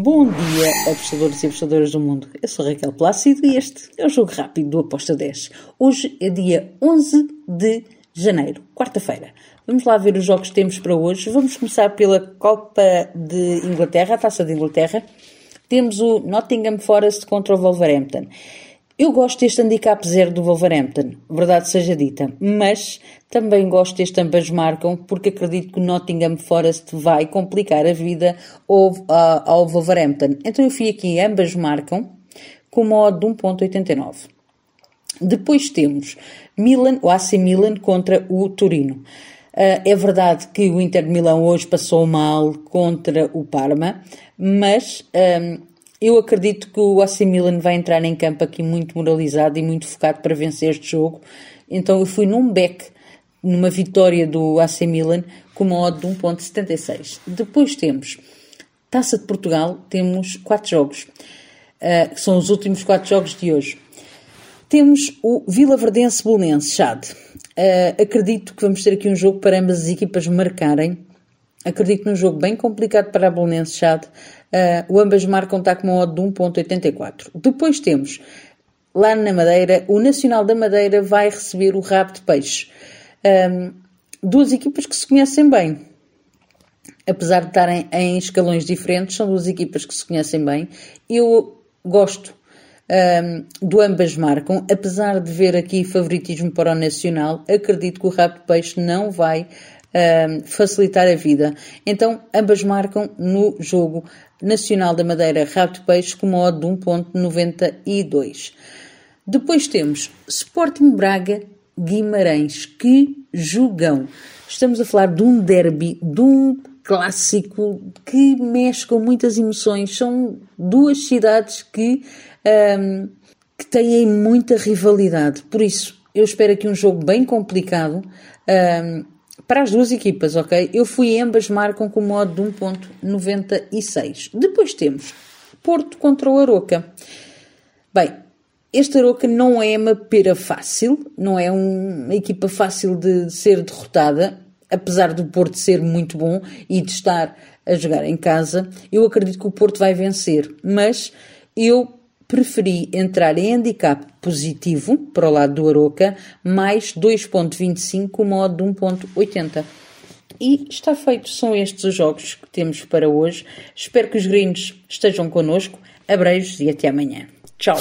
Bom dia, apostadores e apostadoras do mundo. Eu sou Raquel Plácido e este é o Jogo Rápido do Aposta 10. Hoje é dia 11 de janeiro, quarta-feira. Vamos lá ver os jogos que temos para hoje. Vamos começar pela Copa de Inglaterra, a Taça de Inglaterra. Temos o Nottingham Forest contra o Wolverhampton. Eu gosto deste handicap zero do Wolverhampton, verdade seja dita, mas também gosto deste ambas marcam porque acredito que o Nottingham Forest vai complicar a vida ao, ao Wolverhampton. Então eu fui aqui, ambas marcam, com modo de 1.89. Depois temos Milan, o AC Milan contra o Torino. Uh, é verdade que o Inter de Milão hoje passou mal contra o Parma, mas um, eu acredito que o AC Milan vai entrar em campo aqui muito moralizado e muito focado para vencer este jogo. Então eu fui num back, numa vitória do AC Milan, com uma odd de 1.76. Depois temos Taça de Portugal, temos quatro jogos, uh, que são os últimos quatro jogos de hoje. Temos o Vila Verdense Bolonense, Chade. Uh, acredito que vamos ter aqui um jogo para ambas as equipas marcarem. Acredito num jogo bem complicado para a Bolonense Chade. Uh, o ambas marcam com uma odd de 1.84. Depois temos, lá na Madeira, o Nacional da Madeira vai receber o Rabo de Peixe. Um, duas equipas que se conhecem bem. Apesar de estarem em escalões diferentes, são duas equipas que se conhecem bem. Eu gosto um, do ambas marcam, apesar de ver aqui favoritismo para o Nacional, acredito que o Rabo de Peixe não vai um, facilitar a vida. Então, ambas marcam no jogo Nacional da Madeira Rabo de Peixe com uma odd de 1.92. Depois temos Sporting Braga Guimarães. Que jogão! Estamos a falar de um derby, de um clássico que mexe com muitas emoções. São duas cidades que, um, que têm muita rivalidade. Por isso, eu espero aqui um jogo bem complicado. Um, para as duas equipas, ok? Eu fui ambas marcam com modo de 1.96. Depois temos Porto contra o Aroca. Bem, este Aroca não é uma pera fácil, não é uma equipa fácil de ser derrotada, apesar do Porto ser muito bom e de estar a jogar em casa. Eu acredito que o Porto vai vencer, mas eu preferi entrar em handicap positivo para o lado do Aroca, mais 2.25 com modo de 1.80. E está feito, são estes os jogos que temos para hoje. Espero que os gringos estejam connosco. Abreijos e até amanhã. Tchau!